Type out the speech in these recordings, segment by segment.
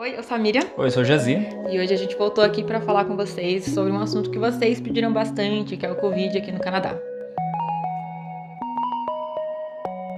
Oi, eu sou a Miriam. Oi, eu sou o Jazi. E hoje a gente voltou aqui para falar com vocês sobre um assunto que vocês pediram bastante, que é o Covid aqui no Canadá.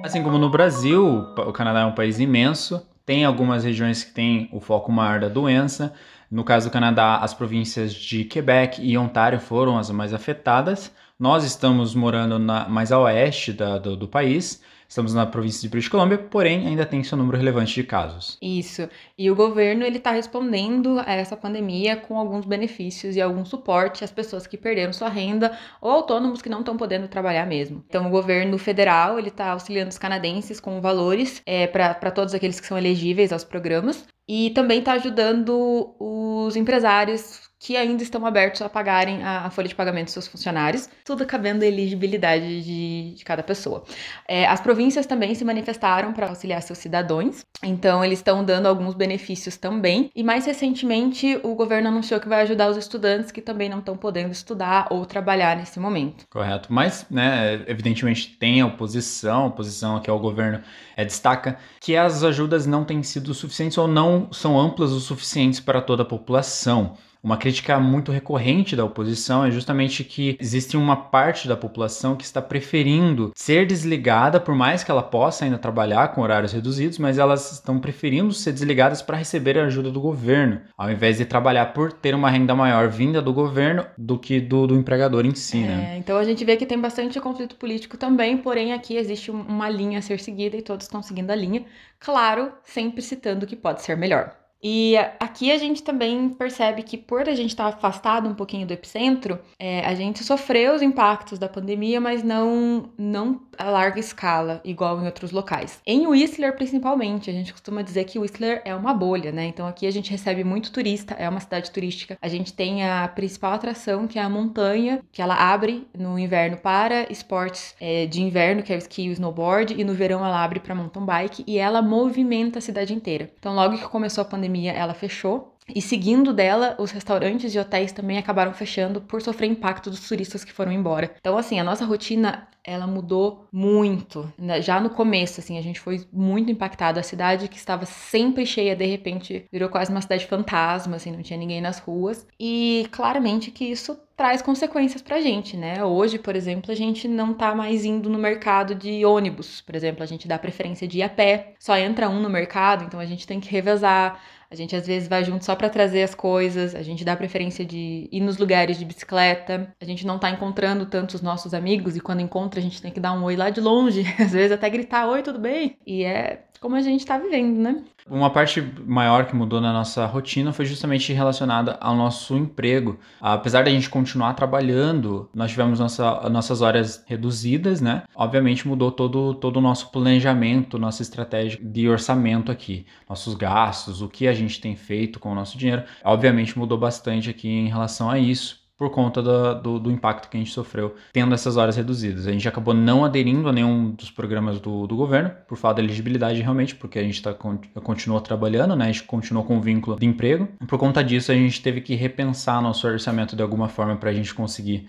Assim como no Brasil, o Canadá é um país imenso, tem algumas regiões que têm o foco maior da doença. No caso do Canadá, as províncias de Quebec e Ontário foram as mais afetadas. Nós estamos morando na, mais a oeste da, do, do país Estamos na província de British Columbia, porém ainda tem seu número relevante de casos. Isso. E o governo ele está respondendo a essa pandemia com alguns benefícios e algum suporte às pessoas que perderam sua renda ou autônomos que não estão podendo trabalhar mesmo. Então o governo federal ele está auxiliando os canadenses com valores é, para todos aqueles que são elegíveis aos programas e também está ajudando os empresários que ainda estão abertos a pagarem a, a folha de pagamento dos seus funcionários, tudo cabendo a elegibilidade de, de cada pessoa. É, as províncias também se manifestaram para auxiliar seus cidadãos, então eles estão dando alguns benefícios também. E mais recentemente, o governo anunciou que vai ajudar os estudantes que também não estão podendo estudar ou trabalhar nesse momento. Correto. Mas, né, evidentemente tem a oposição, a oposição aqui ao governo é, destaca que as ajudas não têm sido suficientes ou não são amplas o suficientes para toda a população. Uma crítica muito recorrente da oposição é justamente que existe uma parte da população que está preferindo ser desligada, por mais que ela possa ainda trabalhar com horários reduzidos, mas elas estão preferindo ser desligadas para receber a ajuda do governo, ao invés de trabalhar por ter uma renda maior vinda do governo do que do, do empregador em si, né? é, né? Então a gente vê que tem bastante conflito político também, porém aqui existe uma linha a ser seguida e todos estão seguindo a linha, claro, sempre citando que pode ser melhor. E aqui a gente também percebe que por a gente estar afastado um pouquinho do epicentro, é, a gente sofreu os impactos da pandemia, mas não, não a larga escala, igual em outros locais. Em Whistler, principalmente, a gente costuma dizer que Whistler é uma bolha, né? Então aqui a gente recebe muito turista, é uma cidade turística. A gente tem a principal atração, que é a montanha, que ela abre no inverno para esportes é, de inverno, que é o esqui e o snowboard, e no verão ela abre para mountain bike e ela movimenta a cidade inteira. Então logo que começou a pandemia, pandemia ela fechou. E seguindo dela, os restaurantes e hotéis também acabaram fechando por sofrer impacto dos turistas que foram embora. Então, assim, a nossa rotina, ela mudou muito. Né? Já no começo, assim, a gente foi muito impactado. A cidade que estava sempre cheia, de repente, virou quase uma cidade fantasma, assim, não tinha ninguém nas ruas. E claramente que isso traz consequências pra gente, né? Hoje, por exemplo, a gente não tá mais indo no mercado de ônibus, por exemplo, a gente dá preferência de ir a pé, só entra um no mercado, então a gente tem que revezar. A gente às vezes vai junto só para trazer as coisas, a gente dá preferência de ir nos lugares de bicicleta, a gente não tá encontrando tanto os nossos amigos e quando encontra a gente tem que dar um oi lá de longe, às vezes até gritar oi, tudo bem? E é como a gente tá vivendo, né? Uma parte maior que mudou na nossa rotina foi justamente relacionada ao nosso emprego. Apesar da gente continuar trabalhando, nós tivemos nossa, nossas horas reduzidas, né? Obviamente mudou todo, todo o nosso planejamento, nossa estratégia de orçamento aqui, nossos gastos, o que a gente tem feito com o nosso dinheiro. Obviamente mudou bastante aqui em relação a isso por conta do, do, do, impacto que a gente sofreu tendo essas horas reduzidas. A gente acabou não aderindo a nenhum dos programas do, do governo, por falta de elegibilidade realmente, porque a gente tá, continuou trabalhando, né? a gente continuou com o vínculo de emprego. Por conta disso, a gente teve que repensar nosso orçamento de alguma forma para a gente conseguir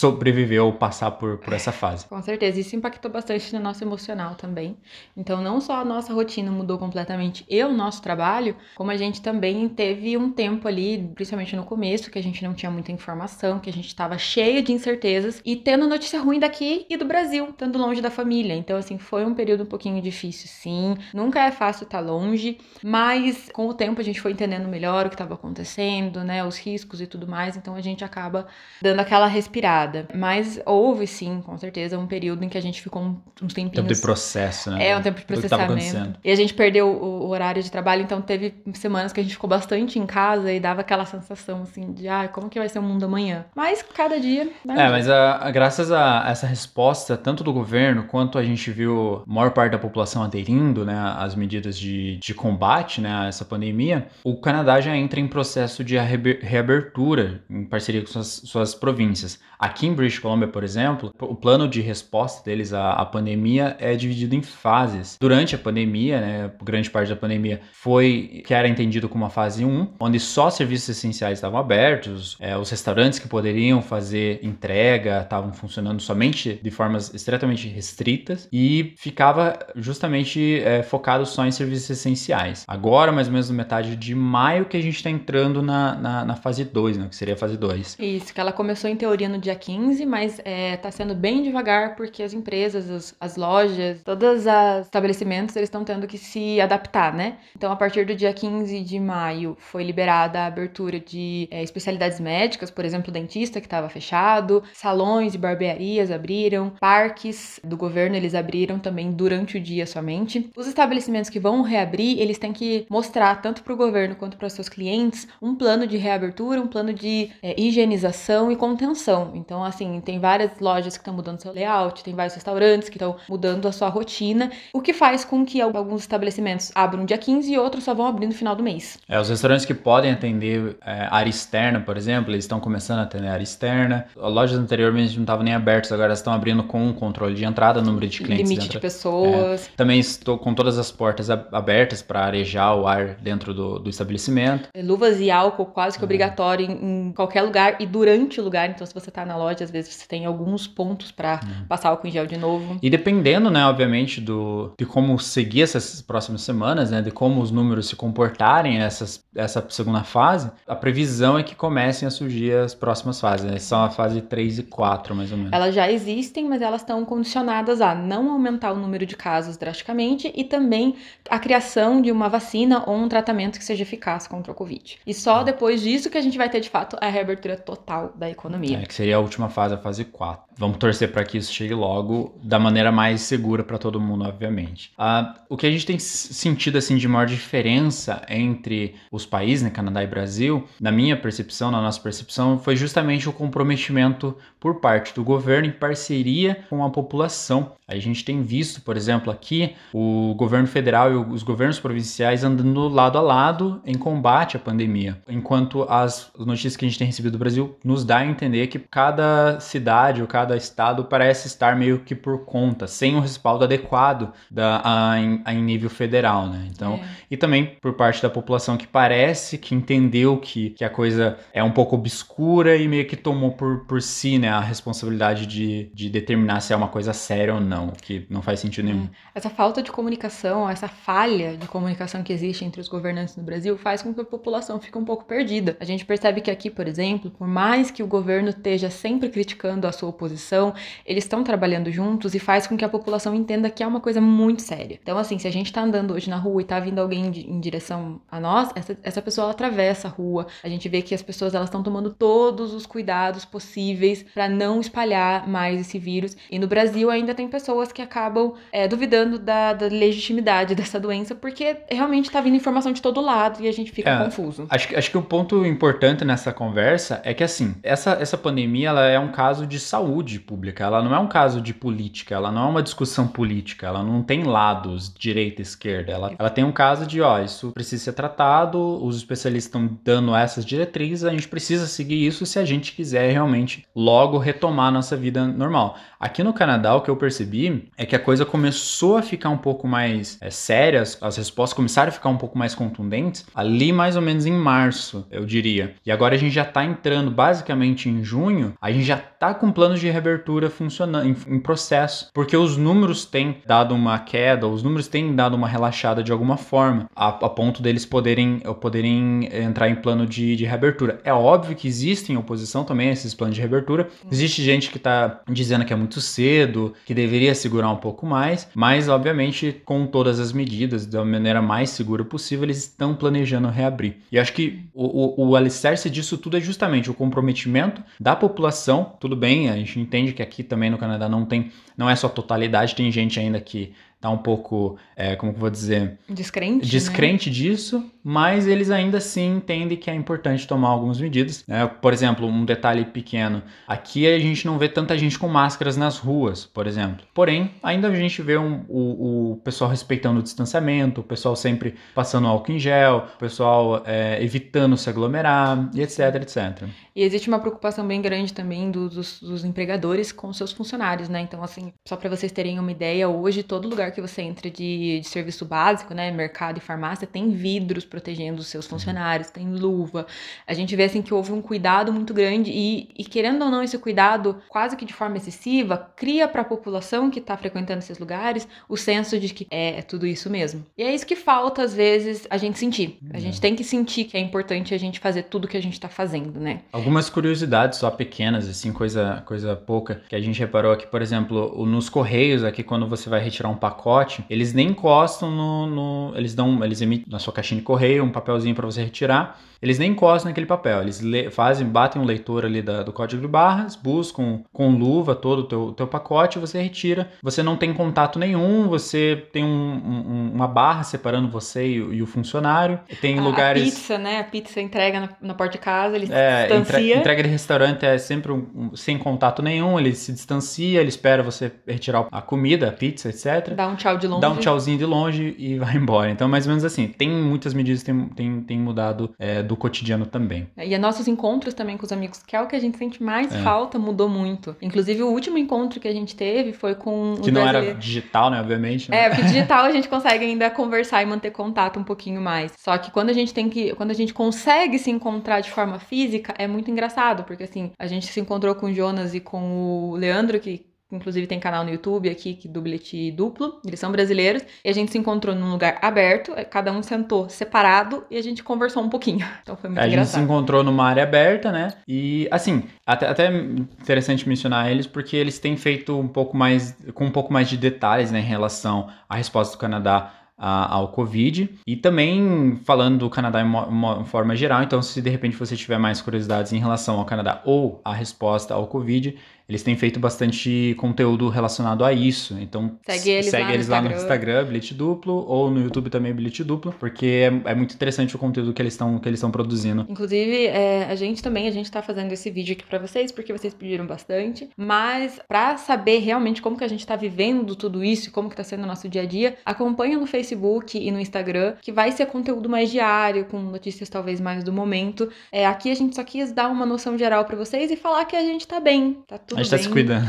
sobreviver ou passar por, por essa fase. Com certeza, isso impactou bastante no nosso emocional também. Então, não só a nossa rotina mudou completamente e o nosso trabalho, como a gente também teve um tempo ali, principalmente no começo, que a gente não tinha muita informação, que a gente estava cheio de incertezas e tendo notícia ruim daqui e do Brasil, estando longe da família. Então, assim, foi um período um pouquinho difícil, sim. Nunca é fácil estar longe, mas com o tempo a gente foi entendendo melhor o que estava acontecendo, né, os riscos e tudo mais. Então, a gente acaba dando aquela respirada. Mas houve sim, com certeza, um período em que a gente ficou uns tempinhos. Tempo de processo, né? É, um tempo de processamento. E a gente perdeu o, o, horário de trabalho, então teve semanas que a gente ficou bastante em casa e dava aquela sensação assim de, ah, como que vai ser o mundo amanhã? Mas cada dia. Né? É, mas a, a, graças a essa resposta, tanto do governo quanto a gente viu a maior parte da população aderindo, né, às medidas de, de combate, né, a essa pandemia, o Canadá já entra em processo de reabertura em parceria com suas, suas províncias. Aqui em British Columbia, por exemplo, o plano de resposta deles à, à pandemia é dividido em fases. Durante a pandemia, né, grande parte da pandemia foi que era entendido como uma fase 1, onde só serviços essenciais estavam abertos, é, os restaurantes restaurantes que poderiam fazer entrega estavam funcionando somente de formas extremamente restritas e ficava justamente é, focado só em serviços essenciais. Agora, mais ou menos metade de maio, que a gente está entrando na, na, na fase 2, né, que seria a fase 2. Isso, que ela começou em teoria no dia 15, mas está é, tá sendo bem devagar porque as empresas, as, as lojas, todos os estabelecimentos, eles estão tendo que se adaptar, né? Então, a partir do dia 15 de maio, foi liberada a abertura de é, especialidades médicas, por exemplo, dentista que estava fechado, salões e barbearias abriram, parques do governo eles abriram também durante o dia somente. Os estabelecimentos que vão reabrir, eles têm que mostrar tanto para o governo quanto para seus clientes um plano de reabertura, um plano de é, higienização e contenção. Então, assim, tem várias lojas que estão mudando seu layout, tem vários restaurantes que estão mudando a sua rotina, o que faz com que alguns estabelecimentos abram dia 15 e outros só vão abrir no final do mês. É, os restaurantes que podem atender é, área externa, por exemplo, eles estão começando a atender área externa. Lojas anteriormente não estavam nem abertas, agora estão abrindo com um controle de entrada, número de clientes. Limite dentro. de pessoas. É, também estou com todas as portas abertas para arejar o ar dentro do, do estabelecimento. Luvas e álcool quase que é. obrigatório em, em, qualquer lugar e durante o lugar. Então, se você está na loja, às vezes você tem alguns pontos para é. passar álcool em gel de novo. E dependendo, né, obviamente, do, de como seguir essas próximas semanas, né, de como os números se comportarem essas, essa segunda fase, a previsão é que comecem a surgir as próximas fases. Né? São a fase 3 e 4, mais ou menos. Elas já existem, mas elas estão condicionadas a não aumentar o número de casos drasticamente e também a criação de uma vacina ou um tratamento que seja eficaz contra o Covid. E só ah. depois disso que a gente vai ter, de fato, a reabertura total da economia. É, que seria a última fase, a fase 4. Vamos torcer para que isso chegue logo da maneira mais segura para todo mundo, obviamente. Ah, o que a gente tem sentido assim de maior diferença entre os países, né, Canadá e Brasil, na minha percepção, na nossa percepção, foi justamente o comprometimento por parte do governo em parceria com a população. A gente tem visto, por exemplo, aqui o governo federal e os governos provinciais andando lado a lado em combate à pandemia, enquanto as notícias que a gente tem recebido do Brasil nos dá a entender que cada cidade ou cada estado parece estar meio que por conta, sem o respaldo adequado da, a, em, a, em nível federal, né? Então, é. e também por parte da população que parece que entendeu que, que a coisa é um pouco obscura e meio que tomou por, por si, né, a responsabilidade de, de determinar se é uma coisa séria ou não, que não faz sentido nenhum. É. Essa falta de comunicação, essa falha de comunicação que existe entre os governantes no Brasil faz com que a população fique um pouco perdida. A gente percebe que aqui, por exemplo, por mais que o governo esteja sempre criticando a sua oposição, eles estão trabalhando juntos e faz com que a população entenda que é uma coisa muito séria. Então, assim, se a gente tá andando hoje na rua e tá vindo alguém em direção a nós, essa, essa pessoa atravessa a rua. A gente vê que as pessoas elas estão tomando todos os cuidados possíveis para não espalhar mais esse vírus. E no Brasil ainda tem pessoas que acabam é, duvidando da, da, legitimidade dessa doença porque realmente tá vindo informação de todo lado e a gente fica é, confuso. Acho, acho que o ponto importante nessa conversa é que assim, essa, essa pandemia ela é um caso de saúde pública, ela não é um caso de política, ela não é uma discussão política, ela não tem lados direita e esquerda, ela, ela tem um caso de ó, isso precisa ser tratado, os especialistas estão dando essas diretrizes, a gente precisa seguir isso se a gente quiser realmente logo retomar a nossa vida normal. Aqui no Canadá, o que eu percebi é que a coisa começou a ficar um pouco mais é, séria, as respostas começaram a ficar um pouco mais contundentes ali mais ou menos em março, eu diria. E agora a gente já está entrando basicamente em junho, a gente já está com planos de reabertura funcionando em, em processo, porque os números têm dado uma queda, os números têm dado uma relaxada de alguma forma, a, a ponto deles poderem, poderem entrar em plano de, de reabertura. É óbvio que existem oposição também a esses planos de reabertura. Existe gente que está dizendo que é muito muito cedo, que deveria segurar um pouco mais, mas obviamente com todas as medidas da maneira mais segura possível, eles estão planejando reabrir. E acho que o, o, o alicerce disso tudo é justamente o comprometimento da população. Tudo bem, a gente entende que aqui também no Canadá não tem, não é só totalidade, tem gente ainda que tá um pouco, é, como que eu vou dizer? Descrente. Descrente né? disso, mas eles ainda assim entendem que é importante tomar algumas medidas. Né? Por exemplo, um detalhe pequeno: aqui a gente não vê tanta gente com máscaras nas ruas, por exemplo. Porém, ainda a gente vê um, o, o pessoal respeitando o distanciamento, o pessoal sempre passando álcool em gel, o pessoal é, evitando se aglomerar, e etc, etc. E existe uma preocupação bem grande também dos, dos, dos empregadores com seus funcionários, né? Então, assim, só para vocês terem uma ideia, hoje todo lugar que você entra de, de serviço básico, né, mercado e farmácia, tem vidros protegendo os seus funcionários, tem luva. A gente vê assim que houve um cuidado muito grande e, e querendo ou não esse cuidado quase que de forma excessiva cria para a população que está frequentando esses lugares o senso de que é, é, tudo isso mesmo. E é isso que falta às vezes a gente sentir. A é. gente tem que sentir que é importante a gente fazer tudo que a gente está fazendo, né? Algumas curiosidades só pequenas, assim, coisa coisa pouca que a gente reparou aqui, por exemplo, nos correios aqui quando você vai retirar um pacote, eles nem encostam no, no eles dão, eles emitem na sua caixinha de correio um papelzinho para você retirar eles nem encostam naquele papel, eles fazem, batem um leitor ali da, do código de barras, buscam com luva todo o teu, teu pacote, você retira, você não tem contato nenhum, você tem um, um, uma barra separando você e, e o funcionário. Tem a, lugares. A pizza, né? A pizza entrega na, na porta de casa, ele é, se distancia. Entre, entrega de restaurante é sempre um, sem contato nenhum, ele se distancia, ele espera você retirar a comida, a pizza, etc. Dá um tchau de longe. Dá um tchauzinho de longe e vai embora. Então, mais ou menos assim, tem muitas medidas tem, tem, mudado é, do cotidiano também. E nossos encontros também com os amigos, que é o que a gente sente mais é. falta, mudou muito. Inclusive, o último encontro que a gente teve foi com. Que não era digital, né? Obviamente. Né? É, porque digital a gente consegue ainda conversar e manter contato um pouquinho mais. Só que quando a gente tem que. Quando a gente consegue se encontrar de forma física, é muito engraçado, porque assim, a gente se encontrou com o Jonas e com o Leandro, que inclusive tem canal no YouTube aqui que do bilhete duplo, eles são brasileiros, e a gente se encontrou num lugar aberto, é, cada um sentou separado e a gente conversou um pouquinho. Então foi muito a engraçado. A gente se encontrou numa área aberta, né? E assim, até, até interessante mencionar eles porque eles têm feito um pouco mais, com um pouco mais de detalhes, né, em relação à resposta do Canadá ao Covid. E também falando do Canadá em uma, uma, forma geral, então se de repente você tiver mais curiosidades em relação ao Canadá ou a resposta ao Covid, eles têm feito bastante conteúdo relacionado a isso. Então segue eles, segue lá, eles no lá, no Instagram, Bilhete Duplo, ou no YouTube também Bilhete Duplo, porque é, é muito interessante o conteúdo que eles estão que eles estão produzindo. Inclusive, é, a gente também, a gente está fazendo esse vídeo aqui para vocês, porque vocês pediram bastante, mas para saber realmente como que a gente está vivendo tudo isso, como que tá sendo o nosso dia a dia, acompanha no Facebook e no Instagram, que vai ser conteúdo mais diário, com notícias talvez mais do momento. É, aqui a gente só quis dar uma noção geral para vocês e falar que a gente tá bem, tá tudo a gente tá se cuidando.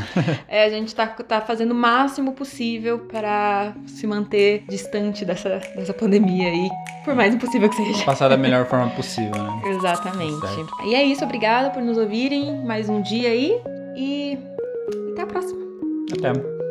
É, a gente tá, tá fazendo o máximo possível para se manter distante dessa, dessa pandemia aí, por mais impossível que seja. Passar da melhor forma possível, né? Exatamente. Certo. E é isso, obrigada por nos ouvirem mais um dia aí e até a próxima. Até.